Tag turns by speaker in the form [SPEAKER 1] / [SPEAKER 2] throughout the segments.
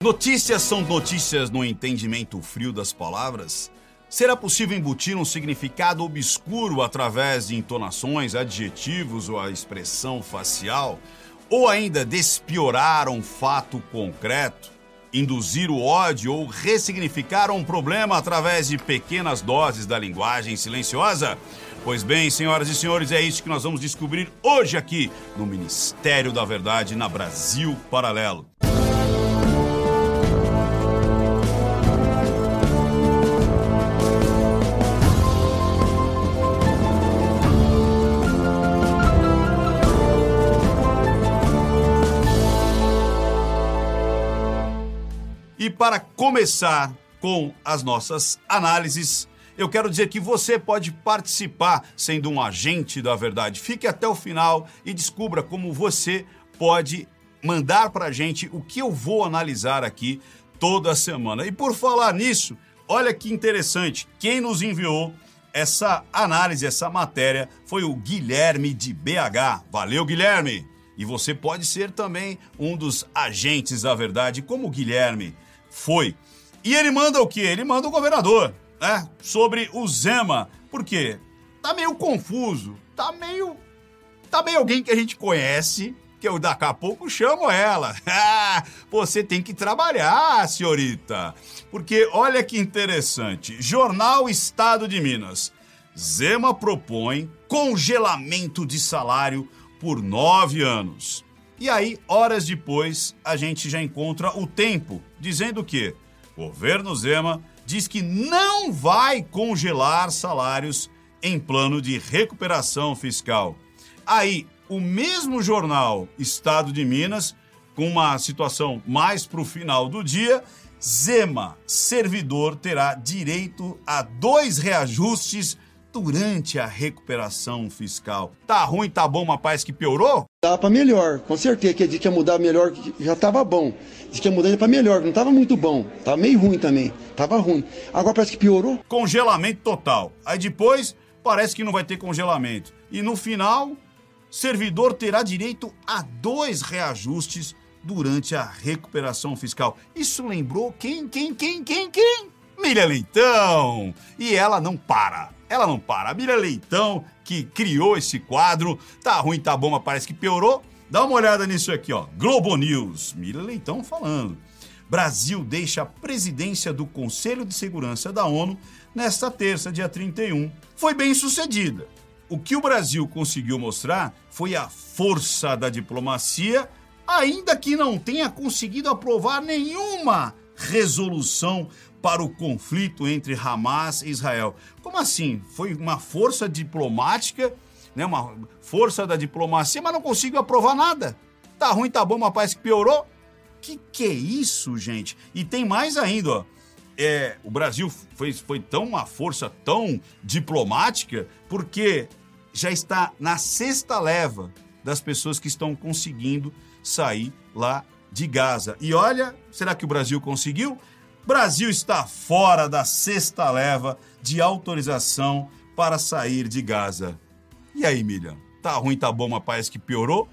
[SPEAKER 1] Notícias são notícias no entendimento frio das palavras? Será possível embutir um significado obscuro através de entonações, adjetivos ou a expressão facial? Ou ainda despiorar um fato concreto? Induzir o ódio ou ressignificar um problema através de pequenas doses da linguagem silenciosa? Pois bem, senhoras e senhores, é isso que nós vamos descobrir hoje aqui no Ministério da Verdade na Brasil Paralelo. Para começar com as nossas análises, eu quero dizer que você pode participar sendo um agente da verdade. Fique até o final e descubra como você pode mandar para a gente o que eu vou analisar aqui toda semana. E por falar nisso, olha que interessante, quem nos enviou essa análise, essa matéria, foi o Guilherme de BH. Valeu, Guilherme! E você pode ser também um dos agentes da verdade, como o Guilherme foi. E ele manda o quê? Ele manda o governador, né? Sobre o Zema. Por quê? Tá meio confuso, tá meio. Tá meio alguém que a gente conhece, que eu daqui a pouco chamo ela. Você tem que trabalhar, senhorita. Porque olha que interessante. Jornal Estado de Minas. Zema propõe congelamento de salário por nove anos. E aí, horas depois, a gente já encontra o tempo, dizendo que o governo Zema diz que não vai congelar salários em plano de recuperação fiscal. Aí, o mesmo jornal Estado de Minas, com uma situação mais para o final do dia, Zema, servidor, terá direito a dois reajustes durante a recuperação fiscal. Tá ruim, tá bom, mas parece que piorou?
[SPEAKER 2] Dá para melhor, com certeza. Que disse que ia mudar melhor, já estava bom. Disse que ia mudar para melhor, não estava muito bom. Tava meio ruim também. Tava ruim. Agora parece que piorou.
[SPEAKER 1] Congelamento total. Aí depois parece que não vai ter congelamento. E no final, servidor terá direito a dois reajustes durante a recuperação fiscal. Isso lembrou quem, quem, quem, quem, quem? Miriam Leitão! E ela não para. Ela não para. A Miriam Leitão, que criou esse quadro, tá ruim, tá bom, mas parece que piorou. Dá uma olhada nisso aqui, ó. Globo News. Miriam Leitão falando. Brasil deixa a presidência do Conselho de Segurança da ONU nesta terça, dia 31. Foi bem sucedida. O que o Brasil conseguiu mostrar foi a força da diplomacia, ainda que não tenha conseguido aprovar nenhuma resolução para o conflito entre Hamas e Israel. Como assim? Foi uma força diplomática, né, uma força da diplomacia, mas não consigo aprovar nada. Tá ruim, tá bom, mas parece que piorou. Que que é isso, gente? E tem mais ainda, ó. É, o Brasil foi, foi tão uma força tão diplomática porque já está na sexta leva das pessoas que estão conseguindo sair lá de Gaza. E olha, será que o Brasil conseguiu? Brasil está fora da sexta leva de autorização para sair de Gaza. E aí, Miriam? Tá ruim, tá bom, mas parece que piorou?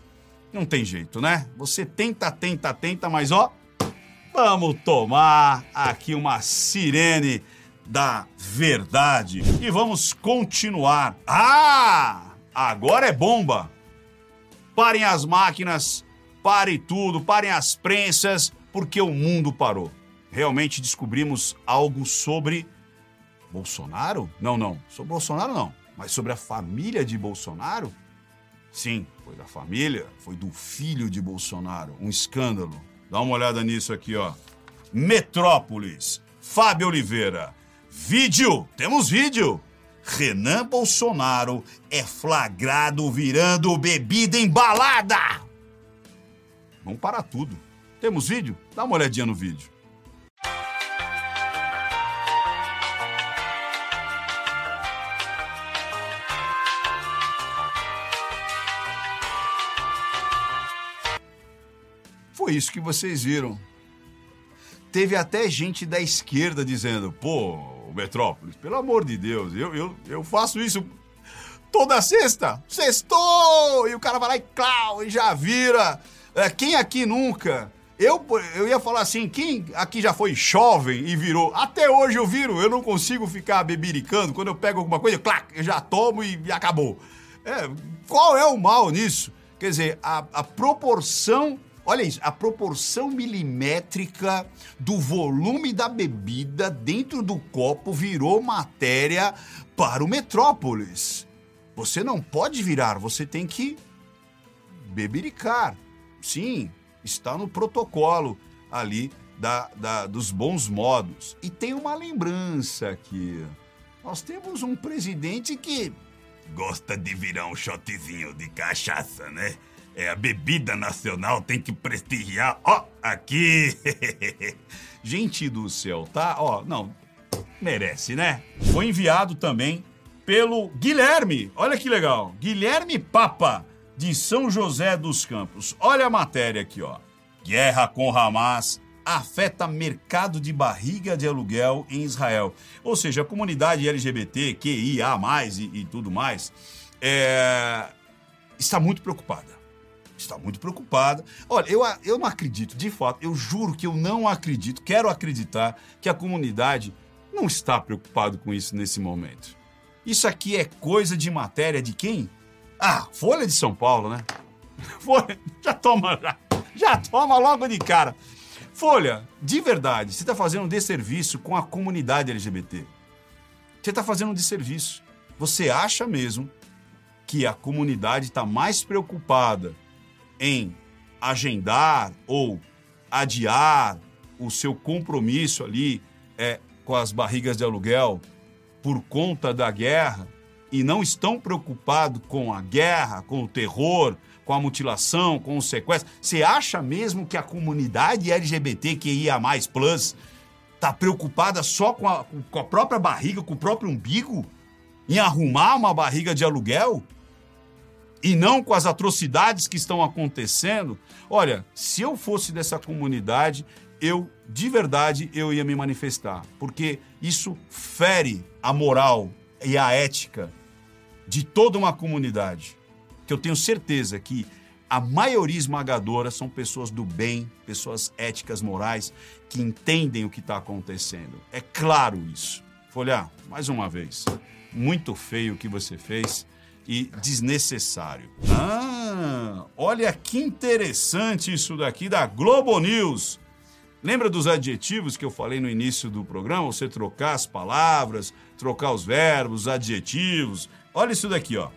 [SPEAKER 1] Não tem jeito, né? Você tenta, tenta, tenta, mas ó, vamos tomar aqui uma sirene da verdade e vamos continuar. Ah! Agora é bomba! Parem as máquinas, pare tudo, parem as prensas, porque o mundo parou realmente descobrimos algo sobre Bolsonaro? Não, não, sobre Bolsonaro não, mas sobre a família de Bolsonaro? Sim, foi da família, foi do filho de Bolsonaro, um escândalo. Dá uma olhada nisso aqui, ó. Metrópolis, Fábio Oliveira. Vídeo, temos vídeo. Renan Bolsonaro é flagrado virando bebida embalada. Vamos parar tudo. Temos vídeo? Dá uma olhadinha no vídeo. Foi isso que vocês viram. Teve até gente da esquerda dizendo: pô, Metrópolis, pelo amor de Deus, eu, eu, eu faço isso toda sexta. Sextou! E o cara vai lá e clau, e já vira. É, quem aqui nunca Eu, eu ia falar assim, quem aqui já foi jovem e virou? Até hoje eu viro, eu não consigo ficar bebiricando. Quando eu pego alguma coisa, clac, eu já tomo e, e acabou. É, qual é o mal nisso? Quer dizer, a, a proporção Olha isso, a proporção milimétrica do volume da bebida dentro do copo virou matéria para o Metrópolis. Você não pode virar, você tem que bebericar. Sim, está no protocolo ali da, da, dos bons modos. E tem uma lembrança aqui. Nós temos um presidente que gosta de virar um shotzinho de cachaça, né? É a bebida nacional, tem que prestigiar. Ó, aqui! Gente do céu, tá? Ó, não, merece, né? Foi enviado também pelo Guilherme. Olha que legal. Guilherme Papa de São José dos Campos. Olha a matéria aqui, ó. Guerra com Hamas afeta mercado de barriga de aluguel em Israel. Ou seja, a comunidade LGBT, QIA+, e, e tudo mais, é, está muito preocupada. Está muito preocupada. Olha, eu, eu não acredito, de fato, eu juro que eu não acredito, quero acreditar que a comunidade não está preocupada com isso nesse momento. Isso aqui é coisa de matéria de quem? Ah, Folha de São Paulo, né? Folha, já toma, já, já toma logo de cara. Folha, de verdade, você está fazendo um desserviço com a comunidade LGBT. Você está fazendo um desserviço. Você acha mesmo que a comunidade está mais preocupada em agendar ou adiar o seu compromisso ali é, com as barrigas de aluguel por conta da guerra e não estão preocupados com a guerra, com o terror, com a mutilação, com o sequestro. Você acha mesmo que a comunidade LGBT que ia mais plus tá preocupada só com a, com a própria barriga, com o próprio umbigo, em arrumar uma barriga de aluguel? E não com as atrocidades que estão acontecendo? Olha, se eu fosse dessa comunidade, eu de verdade eu ia me manifestar, porque isso fere a moral e a ética de toda uma comunidade, que eu tenho certeza que a maioria esmagadora são pessoas do bem, pessoas éticas, morais, que entendem o que está acontecendo. É claro isso. Folha, mais uma vez, muito feio o que você fez e desnecessário. Ah, olha que interessante isso daqui da Globo News. Lembra dos adjetivos que eu falei no início do programa? Você trocar as palavras, trocar os verbos, os adjetivos. Olha isso daqui, ó.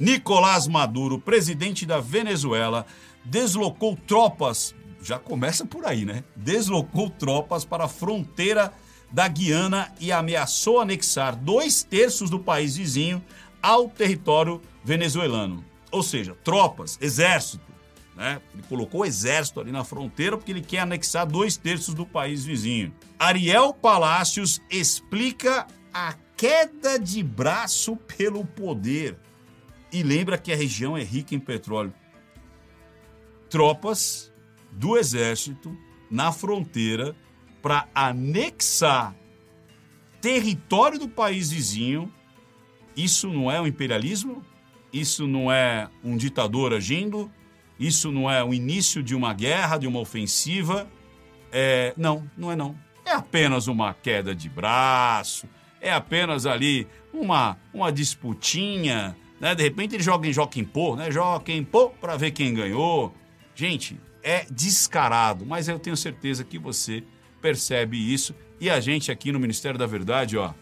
[SPEAKER 1] Nicolás Maduro, presidente da Venezuela, deslocou tropas, já começa por aí, né? Deslocou tropas para a fronteira da Guiana e ameaçou anexar dois terços do país vizinho ao território venezuelano. Ou seja, tropas, exército, né? Ele colocou o exército ali na fronteira porque ele quer anexar dois terços do país vizinho. Ariel Palácios explica a queda de braço pelo poder e lembra que a região é rica em petróleo. Tropas do exército na fronteira para anexar território do país vizinho. Isso não é um imperialismo? Isso não é um ditador agindo? Isso não é o início de uma guerra, de uma ofensiva. É, não, não é não. É apenas uma queda de braço, é apenas ali uma, uma disputinha, né? De repente ele joga em Joaquim Pô, né? Joaquim Pô para ver quem ganhou. Gente, é descarado, mas eu tenho certeza que você percebe isso e a gente aqui no Ministério da Verdade, ó,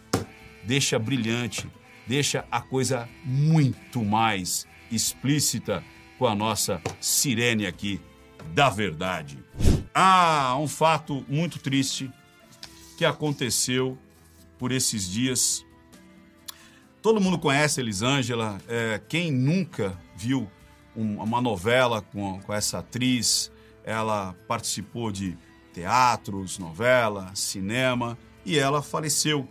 [SPEAKER 1] deixa brilhante, deixa a coisa muito mais explícita com a nossa sirene aqui da verdade. Ah, um fato muito triste que aconteceu por esses dias. Todo mundo conhece Elisângela. É, quem nunca viu um, uma novela com, com essa atriz? Ela participou de teatros, novela, cinema e ela faleceu.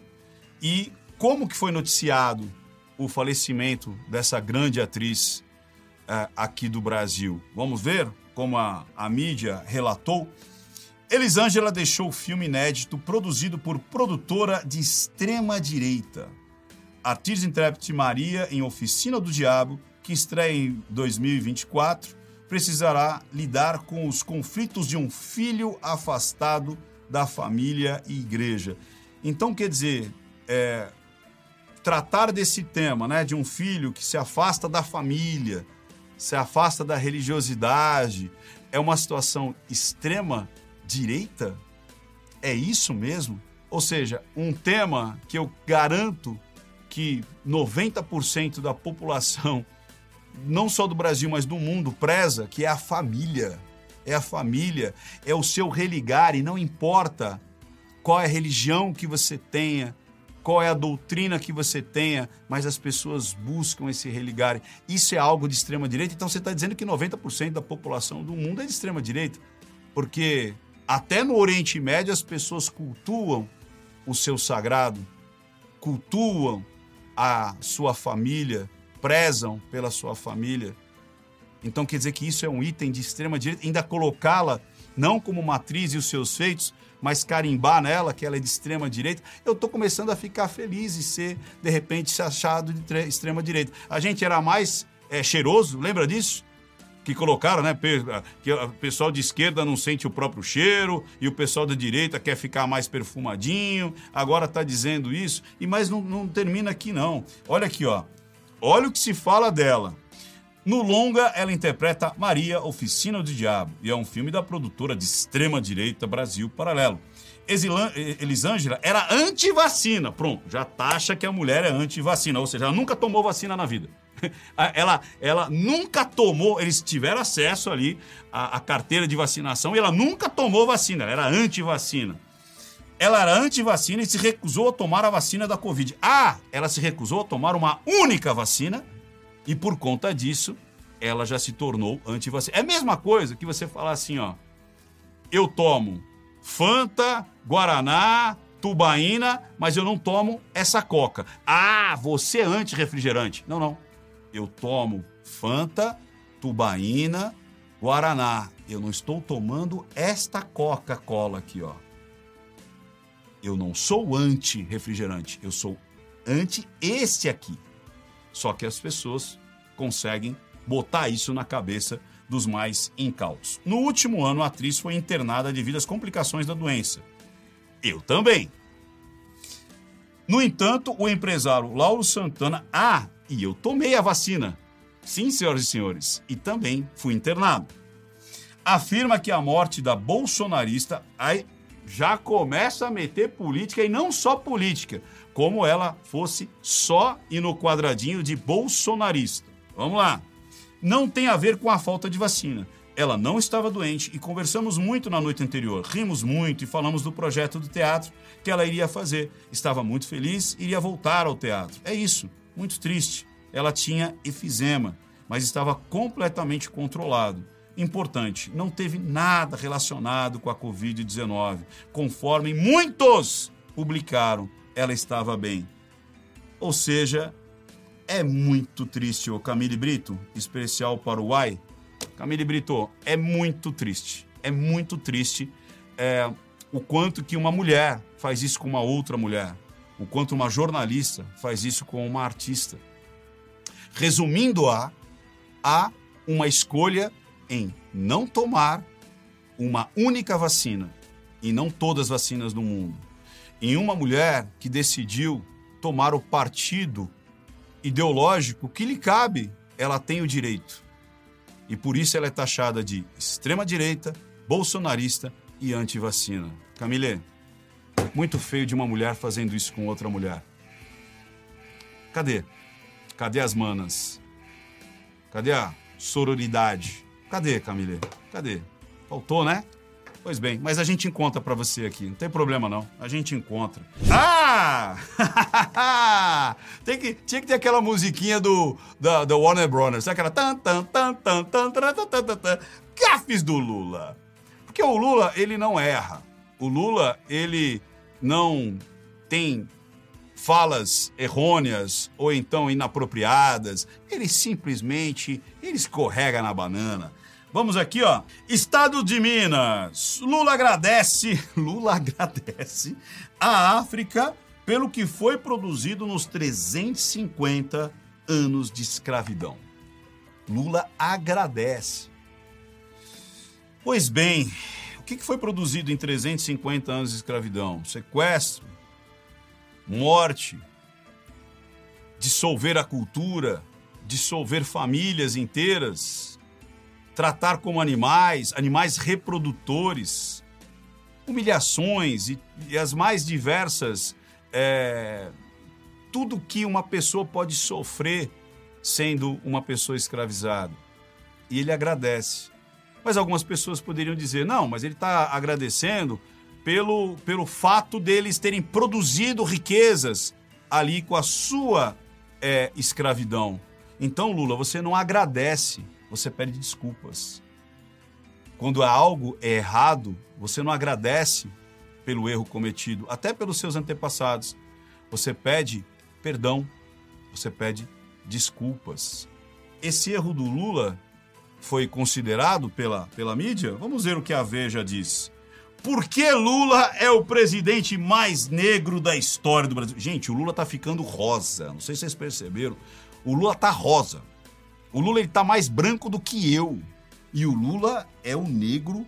[SPEAKER 1] E como que foi noticiado o falecimento dessa grande atriz? É, aqui do Brasil. Vamos ver como a, a mídia relatou? Elisângela deixou o filme inédito produzido por produtora de extrema-direita. Artista intérprete Maria em Oficina do Diabo, que estreia em 2024, precisará lidar com os conflitos de um filho afastado da família e igreja. Então, quer dizer, é, tratar desse tema, né, de um filho que se afasta da família, se afasta da religiosidade, é uma situação extrema direita? É isso mesmo? Ou seja, um tema que eu garanto que 90% da população não só do Brasil, mas do mundo, preza, que é a família. É a família, é o seu religar, e não importa qual é a religião que você tenha, qual é a doutrina que você tenha, mas as pessoas buscam esse religar. Isso é algo de extrema direita. Então você está dizendo que 90% da população do mundo é de extrema direita, porque até no Oriente Médio as pessoas cultuam o seu sagrado, cultuam a sua família, prezam pela sua família. Então quer dizer que isso é um item de extrema direita, ainda colocá-la não como matriz e os seus feitos, mas carimbar nela que ela é de extrema direita. Eu estou começando a ficar feliz e ser, de repente, achado de extrema direita. A gente era mais é, cheiroso, lembra disso? que colocaram, né? Que o pessoal de esquerda não sente o próprio cheiro e o pessoal da direita quer ficar mais perfumadinho. Agora está dizendo isso, e mas não, não termina aqui não. Olha aqui, ó. Olha o que se fala dela. No longa, ela interpreta Maria, Oficina do Diabo, e é um filme da produtora de extrema-direita Brasil Paralelo. Elisângela era anti-vacina. Pronto, já taxa que a mulher é anti-vacina, ou seja, ela nunca tomou vacina na vida. ela, ela nunca tomou, eles tiveram acesso ali à, à carteira de vacinação e ela nunca tomou vacina, ela era anti-vacina ela era anti-vacina e se recusou a tomar a vacina da Covid. Ah, ela se recusou a tomar uma única vacina e por conta disso ela já se tornou anti-vacina. É a mesma coisa que você falar assim, ó. Eu tomo Fanta, Guaraná, Tubaína, mas eu não tomo essa Coca. Ah, você é anti-refrigerante. Não, não. Eu tomo Fanta, Tubaína, Guaraná. Eu não estou tomando esta Coca-Cola aqui, ó eu não sou anti-refrigerante, eu sou anti este aqui. Só que as pessoas conseguem botar isso na cabeça dos mais incautos. No último ano, a atriz foi internada devido às complicações da doença. Eu também. No entanto, o empresário Lauro Santana, ah, e eu tomei a vacina. Sim, senhoras e senhores, e também fui internado. Afirma que a morte da bolsonarista já começa a meter política e não só política, como ela fosse só e no quadradinho de bolsonarista. Vamos lá. Não tem a ver com a falta de vacina. Ela não estava doente e conversamos muito na noite anterior. Rimos muito e falamos do projeto do teatro que ela iria fazer. Estava muito feliz, iria voltar ao teatro. É isso, muito triste. Ela tinha efizema, mas estava completamente controlado. Importante, não teve nada relacionado com a Covid-19. Conforme muitos publicaram, ela estava bem. Ou seja, é muito triste, o Camille Brito, especial para o Uai. Camille Brito, é muito triste. É muito triste é, o quanto que uma mulher faz isso com uma outra mulher. O quanto uma jornalista faz isso com uma artista. Resumindo-a, há uma escolha em não tomar uma única vacina, e não todas as vacinas do mundo, em uma mulher que decidiu tomar o partido ideológico que lhe cabe, ela tem o direito. E por isso ela é taxada de extrema-direita, bolsonarista e anti-vacina. Camille, muito feio de uma mulher fazendo isso com outra mulher. Cadê? Cadê as manas? Cadê a sororidade? Cadê, Camille? Cadê? Faltou, né? Pois bem, mas a gente encontra para você aqui, não tem problema não. A gente encontra. Ah! tem que, tinha que ter aquela musiquinha do da, da Warner Brothers, sabe aquela tan tan tan tan tan tan tan tan tan gafes do Lula. Porque o Lula, ele não erra. O Lula, ele não tem falas errôneas ou então inapropriadas. Ele simplesmente ele escorrega na banana. Vamos aqui, ó. Estado de Minas. Lula agradece, Lula agradece a África pelo que foi produzido nos 350 anos de escravidão. Lula agradece. Pois bem, o que foi produzido em 350 anos de escravidão? Sequestro, morte, dissolver a cultura, dissolver famílias inteiras, tratar como animais, animais reprodutores, humilhações e, e as mais diversas. É, tudo que uma pessoa pode sofrer sendo uma pessoa escravizada. E ele agradece. Mas algumas pessoas poderiam dizer: não, mas ele está agradecendo pelo, pelo fato deles terem produzido riquezas ali com a sua é, escravidão. Então, Lula, você não agradece, você pede desculpas. Quando algo é errado, você não agradece pelo erro cometido, até pelos seus antepassados. Você pede perdão, você pede desculpas. Esse erro do Lula foi considerado pela, pela mídia? Vamos ver o que a Veja diz. Por que Lula é o presidente mais negro da história do Brasil? Gente, o Lula tá ficando rosa. Não sei se vocês perceberam. O Lula tá rosa. O Lula ele tá mais branco do que eu. E o Lula é o negro,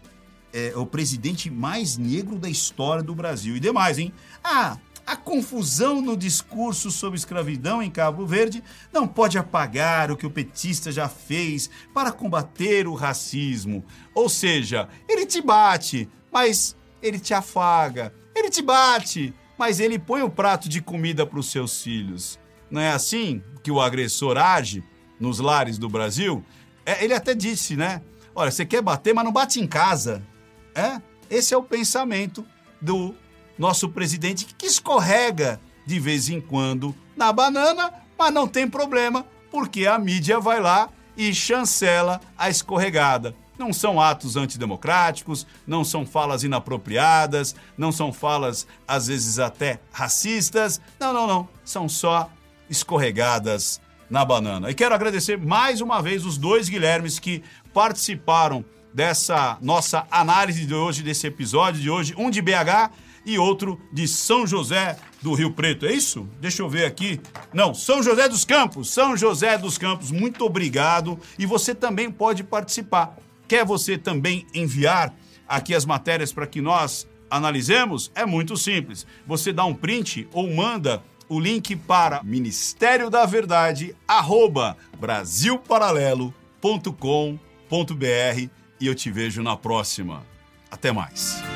[SPEAKER 1] é, é o presidente mais negro da história do Brasil. E demais, hein? Ah, a confusão no discurso sobre escravidão em Cabo Verde não pode apagar o que o petista já fez para combater o racismo. Ou seja, ele te bate, mas ele te afaga. Ele te bate, mas ele põe o um prato de comida para os seus filhos. Não é assim que o agressor age nos lares do Brasil? É, ele até disse, né? Olha, você quer bater, mas não bate em casa. É? Esse é o pensamento do nosso presidente que escorrega de vez em quando na banana, mas não tem problema, porque a mídia vai lá e chancela a escorregada. Não são atos antidemocráticos, não são falas inapropriadas, não são falas, às vezes, até racistas. Não, não, não. São só escorregadas na banana. E quero agradecer mais uma vez os dois Guilhermes que participaram dessa nossa análise de hoje, desse episódio de hoje. Um de BH e outro de São José do Rio Preto. É isso? Deixa eu ver aqui. Não, São José dos Campos. São José dos Campos, muito obrigado. E você também pode participar. Quer você também enviar aqui as matérias para que nós analisemos? É muito simples. Você dá um print ou manda o link para Ministério da Verdade, arroba brasilparalelo.com.br e eu te vejo na próxima. Até mais.